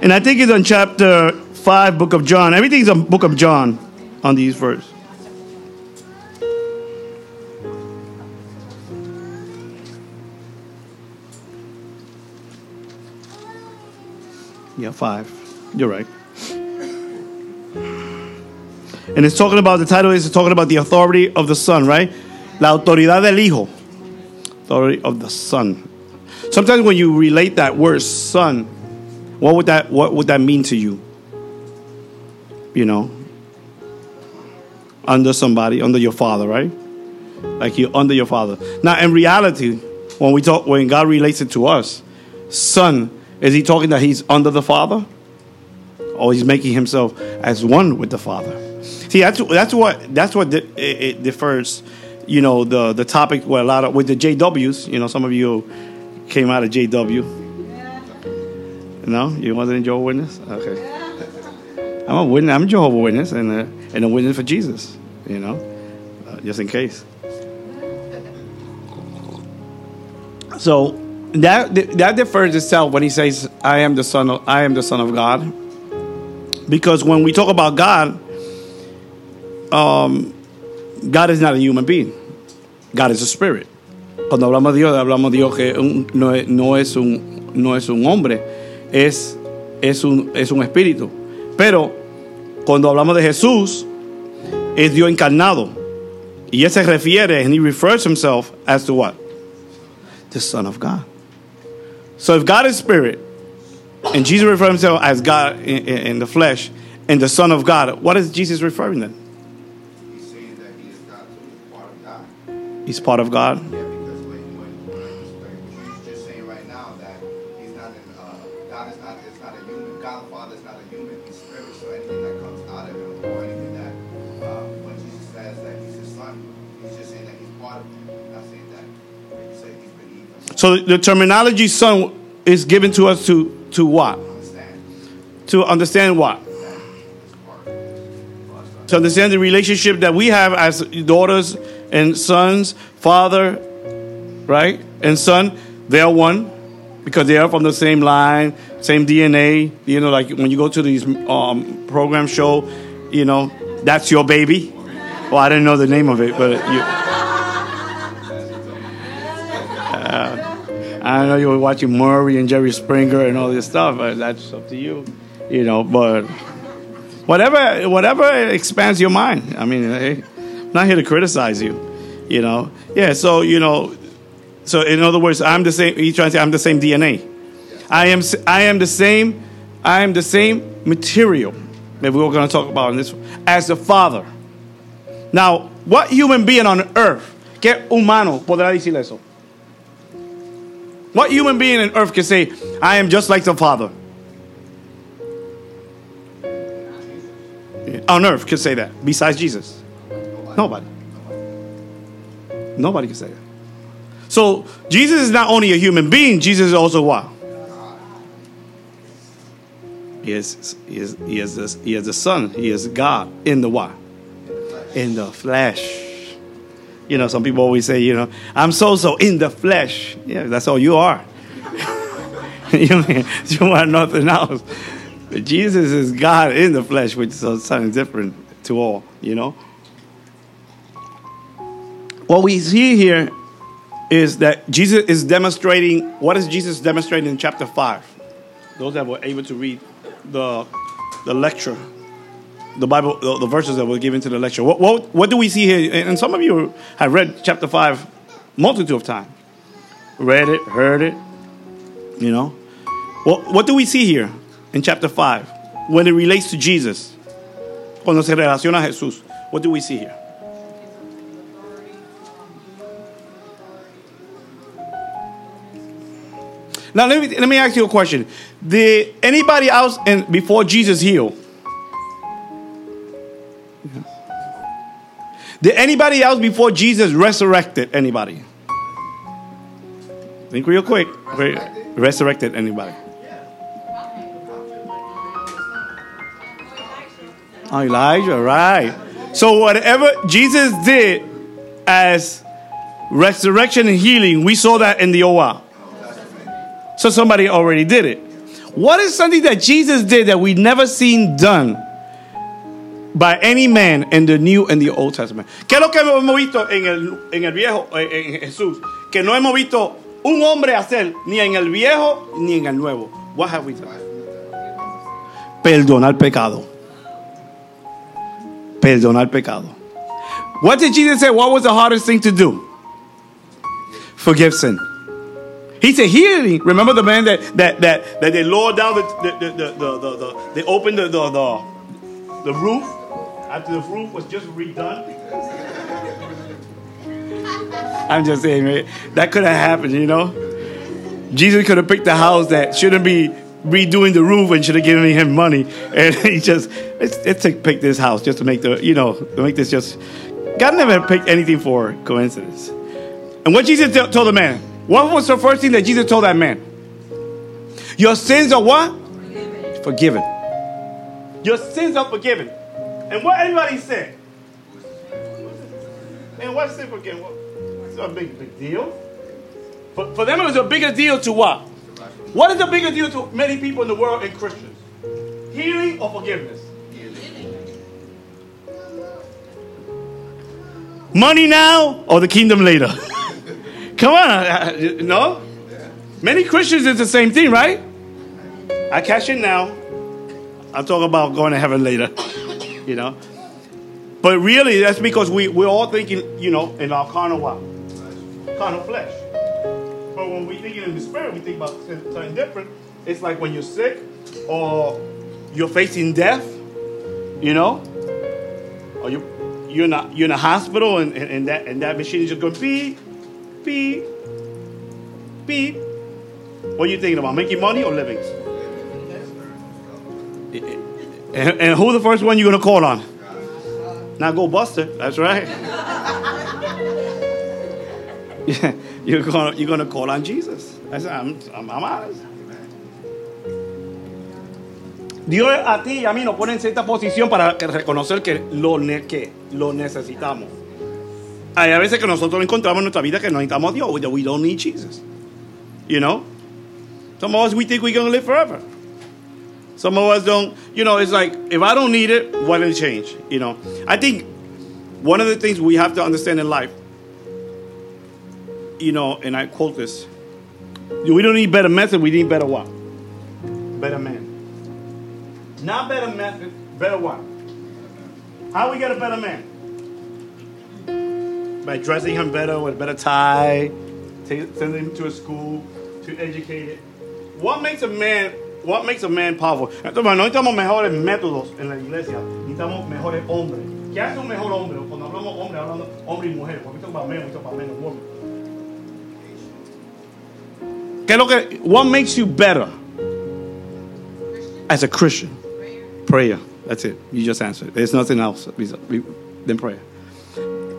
And I think it's on chapter 5, book of John. Everything's on book of John on these verses. Yeah, 5. You're right. And it's talking about, the title is talking about the authority of the Son, right? La autoridad del Hijo. Authority of the Son. Sometimes when you relate that word son, what would that what would that mean to you? You know, under somebody, under your father, right? Like you under your father. Now, in reality, when we talk, when God relates it to us, son, is he talking that he's under the father, or he's making himself as one with the father? See, that's that's what that's what it, it differs. You know, the the topic where a lot of with the JWs. You know, some of you came out of JW. No, you wasn't a Jehovah Witness. Okay, I'm a witness. I'm a Jehovah Witness and a, and a witness for Jesus. You know, uh, just in case. So that that differs itself when he says, "I am the son of I am the son of God," because when we talk about God, um, God is not a human being. God is a spirit. Cuando hablamos de Dios, hablamos de Dios que no, no es un, no es un hombre, es, es, un, es un espíritu. Pero cuando hablamos de Jesús, es Dios encarnado. Y él se refiere, and he refers himself as to what? The Son of God. So if God is spirit, and Jesus refers himself as God in, in, in the flesh, and the Son of God, what is Jesus referring then? He's saying that he is God too, he's part of God. He's part of God. So the terminology son is given to us to to what? Understand? To understand what? To understand the relationship that we have as daughters and sons, father, right? And son, they are one because they are from the same line, same DNA. You know, like when you go to these um, program show, you know, that's your baby. Well, I didn't know the name of it, but you. I know you were watching Maury and Jerry Springer and all this stuff, but that's up to you, you know. But whatever, whatever expands your mind. I mean, hey, I'm not here to criticize you, you know. Yeah, so you know, so in other words, I'm the same. He's trying to say I'm the same DNA. I am, I am the same. I am the same material that we were going to talk about in this as the Father. Now, what human being on earth, qué humano podrá decir eso? What human being on earth can say, I am just like the Father? On earth can say that, besides Jesus. Nobody. Nobody can say that. So Jesus is not only a human being, Jesus is also what? He is, he is, he is, the, he is the Son. He is God in the what? In the flesh. You know, some people always say, you know, I'm so so in the flesh. Yeah, that's all you are. you, you are nothing else. But Jesus is God in the flesh, which is something different to all, you know. What we see here is that Jesus is demonstrating, what is Jesus demonstrating in chapter 5? Those that were able to read the, the lecture the Bible, the, the verses that were given to the lecture. What, what, what do we see here? And some of you have read chapter 5 multitude of times. Read it, heard it, you know. What, what do we see here in chapter 5 when it relates to Jesus? Cuando se relaciona a Jesús. What do we see here? Now let me let me ask you a question. Did anybody else and before Jesus heal? Did anybody else before Jesus resurrected anybody? Think real quick. Re- Resurrected anybody? Oh, Elijah, right. So whatever Jesus did as resurrection and healing, we saw that in the OR. So somebody already did it. What is something that Jesus did that we never seen done by any man in the New and the Old Testament? ¿Qué es lo que hemos visto en el, en el viejo, en, en Jesús? Que no hemos visto un hombre hacer ni en el viejo ni en el nuevo. What have we done? Perdonar pecado. Perdonar pecado. What did Jesus say? What was the hardest thing to do? Forgive sin. He said healing. Remember the man that that that, that they lowered down the the the, the, the, the, the they opened the the the roof after the roof was just redone. I'm just saying, man, that could have happened, you know. Jesus could have picked a house that shouldn't be redoing the roof and should have given him money, and he just let's, let's pick this house just to make the you know to make this just. God never picked anything for coincidence. And what Jesus t- told the man, what was the first thing that Jesus told that man? Your sins are what? Forgiven. forgiven. Your sins are forgiven. And what anybody said? And what's? What, it's a big, big deal. For, for them, it was a bigger deal to what? What is the bigger deal to many people in the world and Christians? Healing or forgiveness? Money now or the kingdom later? Come on, uh, no? Many Christians is the same thing, right? I cash in now. I'll talk about going to heaven later, you know. But really, that's because we, we're all thinking, you know, in our carnal what? Carnal flesh. But when we think in the spirit, we think about something different. It's like when you're sick or you're facing death, you know, or you you're in a, you're in a hospital and, and, and that and that machine is just going beep, beep, beep. What are you thinking about? Making money or living? And, and who the first one you're gonna call on? Not Ghostbuster. That's right. yeah, you're gonna you're gonna call on Jesus. That's, I'm, I'm, I'm honest. Dios a ti y a mí nos pone en cierta posición para reconocer que lo, ne- que lo necesitamos. Hay a veces que nosotros encontramos en nuestra vida que no necesitamos a Dios, we don't need Jesus. You know? Some of us, we think we're going to live forever. Some of us don't, you know, it's like, if I don't need it, why did it change? You know? I think one of the things we have to understand in life, you know, and I quote this, we don't need better method, we need better what? Better man. Not better method, better what? How we get a better man? By dressing him better with a better tie, sending him to a school, to educate it. What makes a man, what makes a man powerful? Entonces, no necesitamos mejores métodos en la iglesia, necesitamos mejores hombres. ¿Qué hace un mejor hombre? Cuando hablamos hombre, hablando hombre y mujer. Porque we talk about men, we talk about men and women. ¿Qué es lo que, what makes you better as a Christian? Prayer. That's it. You just answered. There's nothing else than prayer.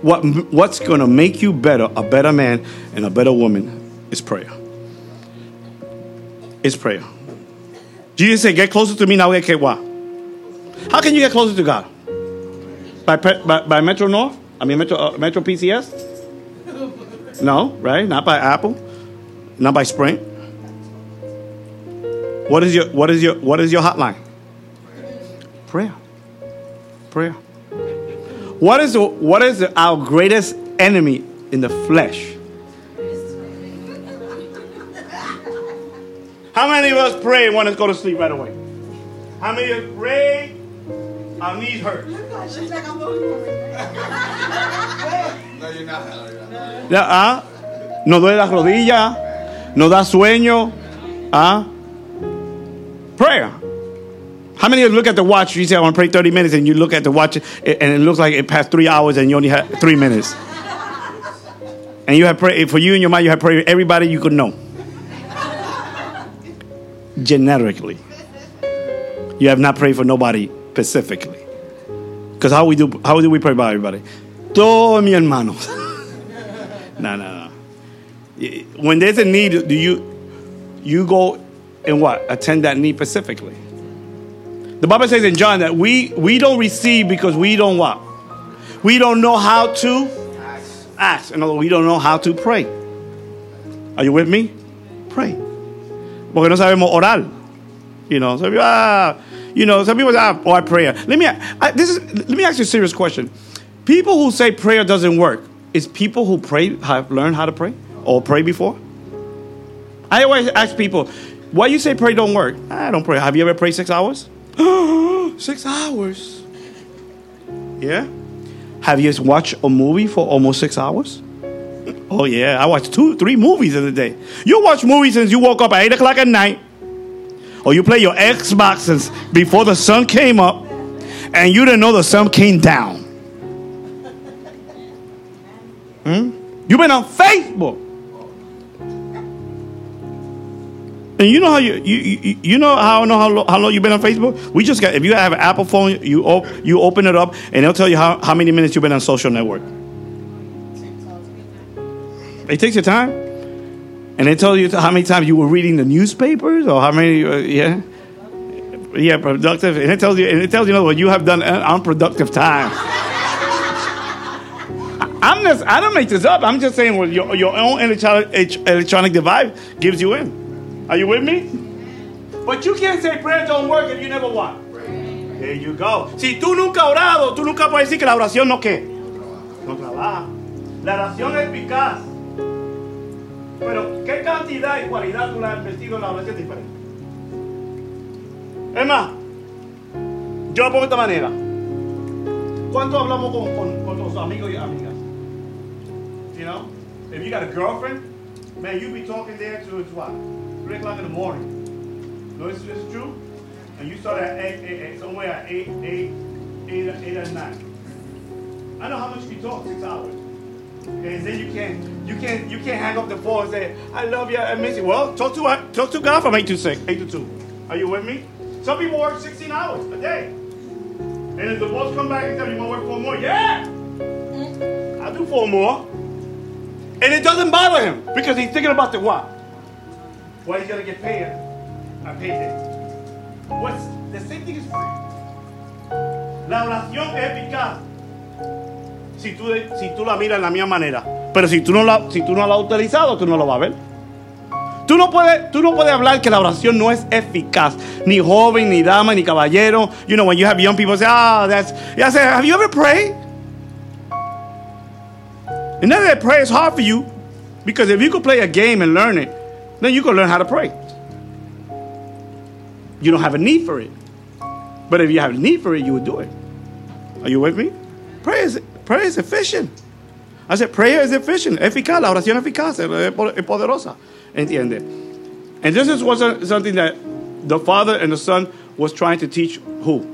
What, what's going to make you better, a better man and a better woman, is prayer. It's prayer. Jesus said, Get closer to me now. Get what? How can you get closer to God? By, by, by Metro North? I mean, Metro, uh, Metro PCS? No, right? Not by Apple. Not by Sprint. What is your what is your what is your hotline? Prayer. Prayer. What is what is our greatest enemy in the flesh? How many of us pray and want to go to sleep right away? How many of us pray? Our knees hurt. No, you're not. No, you're not. Ya, ¿ah? Nos duele la rodilla, nos da sueño. ¿ah? Prayer. How many of you look at the watch? You say, I want to pray 30 minutes, and you look at the watch, and it looks like it passed three hours, and you only had three minutes. And you have prayed, for you and your mind, you have prayed with everybody you could know. Generically. You have not prayed for nobody specifically. Because how we do how do we pray about everybody? Todos mis hermanos. no, no, no. When there's a need, do you you go and what? Attend that need specifically. The Bible says in John that we we don't receive because we don't what? We don't know how to ask. In other words, we don't know how to pray. Are you with me? Pray. Porque no sabemos orar. You know, some people, ah, you know, some people say, ah, oh, I pray. Let me, I, this is, let me ask you a serious question. People who say prayer doesn't work, is people who pray have learned how to pray or pray before? I always ask people, why you say pray don't work? I don't pray. Have you ever prayed six hours? six hours. Yeah. Have you watched a movie for almost six hours? Oh yeah, I watched two, three movies in a day. You watch movies since you woke up at eight o'clock at night, or you play your Xbox since before the sun came up, and you didn't know the sun came down. Hmm? You've been on Facebook. And you know how you you, you, you know how I know how, how long you've been on Facebook? We just got if you have an Apple phone, you op- you open it up and it'll tell you how, how many minutes you've been on social network. It takes your time, and it tells you how many times you were reading the newspapers or how many uh, yeah yeah productive, and it tells you and it tells you, you know what you have done unproductive time. I'm just I don't make this up. I'm just saying what your your own electronic electronic device gives you in. Are you with me? But you can't say prayer don't work if you never what? There you go. Si tú nunca has orado, tú nunca puedes decir que la oración no qué. No trabaja. La oración es eficaz. Pero, ¿qué cantidad y cualidad tú le has metido en la oración diferente? Es más, yo lo pongo de esta manera. ¿Cuánto hablamos con, con, con tus amigos y amigas? You know? If you got a girlfriend, man, you be talking there to it's what? 3 o'clock in the morning. No, it's, it's true. And you start at 8, 8, 8 somewhere at 8, 8, 8, 8 at 9. I know how much we talk, six hours. And then you can't, you can't, you can't hang up the phone and say, "I love you, I miss you." Well, talk to talk to God from eight to six, eight to two. Are you with me? Some people work 16 hours a day, and if the boss come back and tell you, "You want to work four more?" Yeah, mm-hmm. I'll do four more, and it doesn't bother him because he's thinking about the what? What he's gonna get paid a payday. What's the same thing is La oración es eficaz si tú, si tú la miras en la misma manera. Pero si tú, no la, si tú no la has utilizado, tú no lo vas a ver. Tú no, puedes, tú no puedes hablar que la oración no es eficaz. Ni joven, ni dama, ni caballero. You know, when you have young people say, ah, that's. I say, have you ever prayed? And then that prayer is hard for you because if you could play a game and learn it, then you can learn how to pray. You don't have a need for it. But if you have a need for it, you would do it. Are you with me? Prayer is, prayer is efficient. I said, prayer is efficient, eficaz, la oración eficaz, es poderosa. ¿Entiende? And this is was something that the Father and the Son was trying to teach who?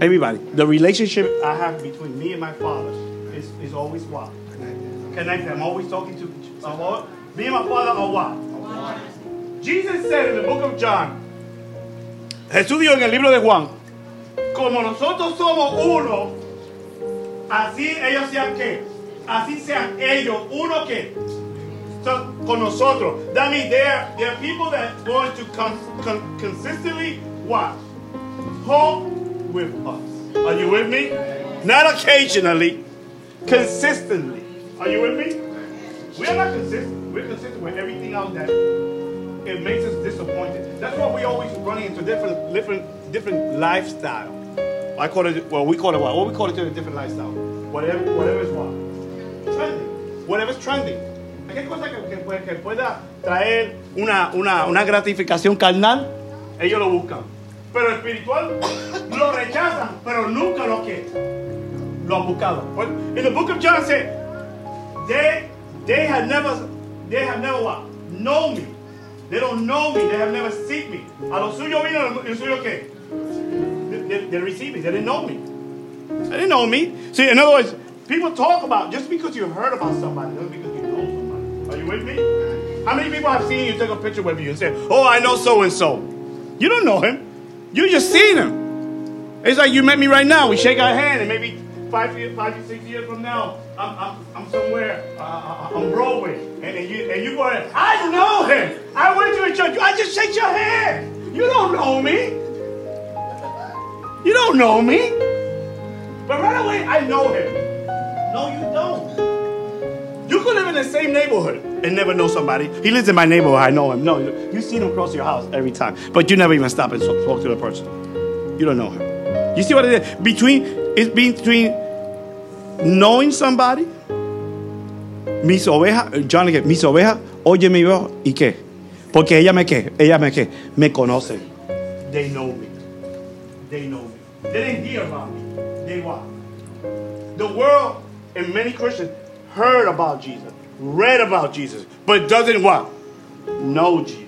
Everybody. The relationship I have between me and my Father is, is always what? Connected. I'm always talking to uh, me and my Father are what? Jesus said in the book of John, Jesús dijo en el libro de Juan, como nosotros somos uno, así ellos sean qué? Así sean ellos, uno que so, con nosotros. That means there, are people that going to con, con, consistently what? Talk with us. Are you with me? Not occasionally, consistently. Are you with me? We are not consistent. We're consistent with everything else that it makes us disappointed. That's why we always running into different, different, different lifestyle. I call it, well, we call it what? What we call it a different lifestyle. Whatever, whatever is what? Trending. Whatever's trending. ¿Qué cosa que, pueda traer una, una, una gratificación carnal? Ellos lo buscan. Pero espiritual lo rechazan, pero nunca lo que lo han buscado. In the book of John said, they, they have never, they have never what? Know me. They don't know me. They have never seen me. A lo suyo vino, lo suyo qué? They, they receive me. They didn't know me. They didn't know me. See, in other words, people talk about just because you heard about somebody, doesn't because you know somebody. Are you with me? How many people have seen you take a picture with you and say, "Oh, I know so and so"? You don't know him. You just seen him. It's like you met me right now. We shake our hand, and maybe five, years, five, to six years from now, I'm, I'm, I'm somewhere uh, on Broadway, and, and you and you go, I know him. I went to a church. I just shake your hand. You don't know me. You don't know me. But right away, I know him. No, you don't. You could live in the same neighborhood and never know somebody. He lives in my neighborhood. I know him. No, you see him cross your house every time, but you never even stop and talk to the person. You don't know him. You see what it is? Between it's between knowing somebody. Mis ovejas, John le mis ovejas, oye mi voz y qué? Porque ella me qué, ella me qué, me conoce. They know me. They know me. They didn't hear about me. They what? The world and many Christians heard about Jesus, read about Jesus, but doesn't what? Know Jesus.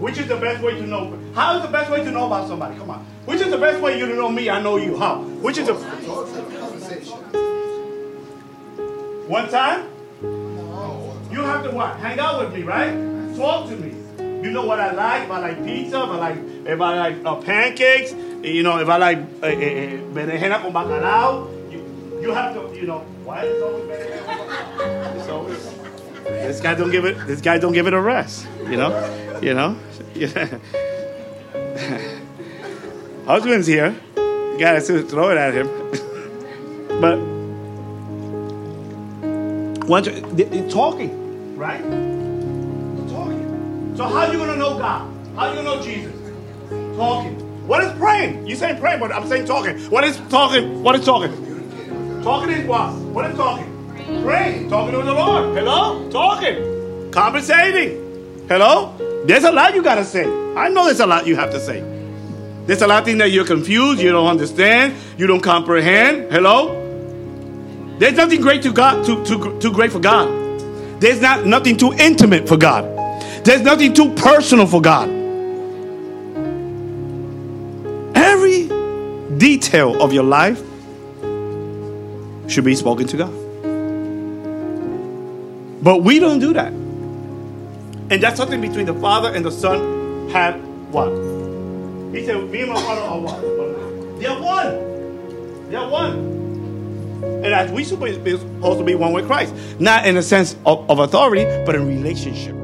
Which is the best way to know? How is the best way to know about somebody? Come on. Which is the best way you to know me? I know you. How? Which is the conversation. one time? You have to what? Hang out with me, right? Talk to me. You know what I like. If I like pizza, if I like if I like uh, pancakes, you know, if I like uh, uh, berenjena con bacalao, you, you have to, you know, why is always berenjena always, this guy don't give it. This guy don't give it a rest. You know, you know. Husband's here. You gotta throw it at him. but once you're talking, right? Talking. So how you gonna know God? How you gonna know Jesus? Talking. What is praying? You saying praying, but I'm saying talking. What is talking? What is talking? Talking is what? What is talking? Praying. Talking to the Lord. Hello? Talking. Conversating. Hello? There's a lot you gotta say. I know there's a lot you have to say. There's a lot of things that you're confused, you don't understand, you don't comprehend. Hello? There's nothing great to God, too, too, too great for God. There's not nothing too intimate for God. There's nothing too personal for God. Detail of your life should be spoken to God. But we don't do that. And that's something between the Father and the Son have what? He said, Me and my Father are what? They're one. They're one. And as we supposed to be one with Christ. Not in a sense of, of authority, but in relationship.